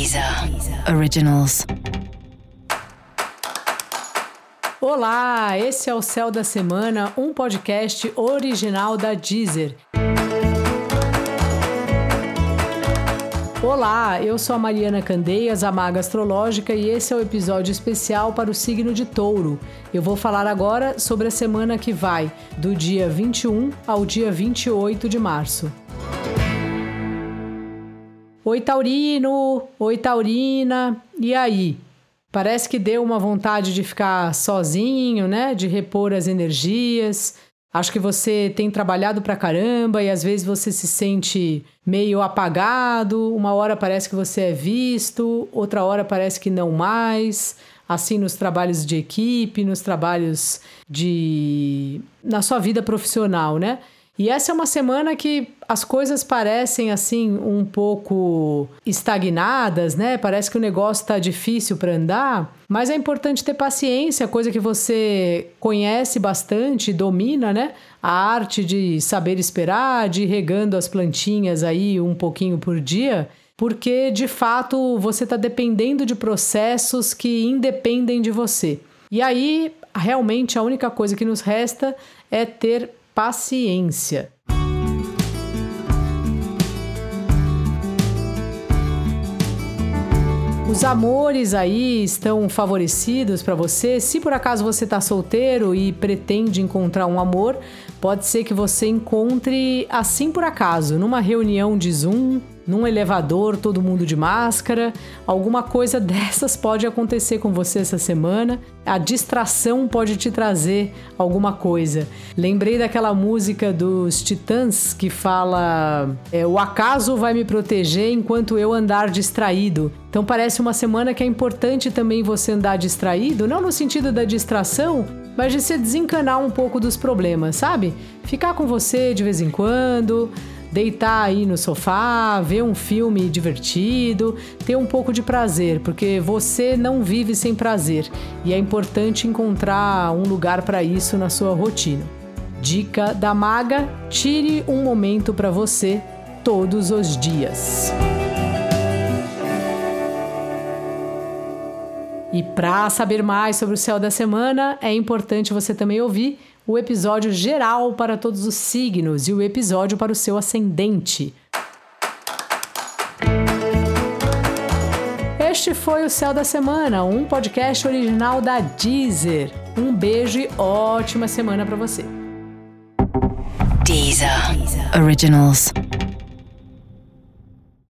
Deezer Originals. Olá, esse é o Céu da Semana, um podcast original da Deezer. Olá, eu sou a Mariana Candeias, a Maga Astrológica, e esse é o episódio especial para o signo de Touro. Eu vou falar agora sobre a semana que vai, do dia 21 ao dia 28 de março. Oi, Taurino! Oi, Taurina! E aí? Parece que deu uma vontade de ficar sozinho, né? De repor as energias. Acho que você tem trabalhado pra caramba e às vezes você se sente meio apagado. Uma hora parece que você é visto, outra hora parece que não mais. Assim, nos trabalhos de equipe, nos trabalhos de. na sua vida profissional, né? E essa é uma semana que as coisas parecem assim um pouco estagnadas, né? Parece que o negócio está difícil para andar, mas é importante ter paciência, coisa que você conhece bastante, domina, né? A arte de saber esperar, de ir regando as plantinhas aí um pouquinho por dia, porque de fato você está dependendo de processos que independem de você. E aí, realmente, a única coisa que nos resta é ter paciência. Os amores aí estão favorecidos para você. Se por acaso você está solteiro e pretende encontrar um amor, pode ser que você encontre assim por acaso, numa reunião de Zoom, num elevador, todo mundo de máscara. Alguma coisa dessas pode acontecer com você essa semana. A distração pode te trazer alguma coisa. Lembrei daquela música dos Titãs que fala: é, O acaso vai me proteger enquanto eu andar distraído. Então parece uma semana que é importante também você andar distraído, não no sentido da distração, mas de se desencanar um pouco dos problemas, sabe? Ficar com você de vez em quando, deitar aí no sofá, ver um filme divertido, ter um pouco de prazer, porque você não vive sem prazer e é importante encontrar um lugar para isso na sua rotina. Dica da maga: tire um momento para você todos os dias. E para saber mais sobre o céu da semana, é importante você também ouvir o episódio geral para todos os signos e o episódio para o seu ascendente. Este foi o Céu da Semana, um podcast original da Deezer. Um beijo e ótima semana para você. Deezer Originals.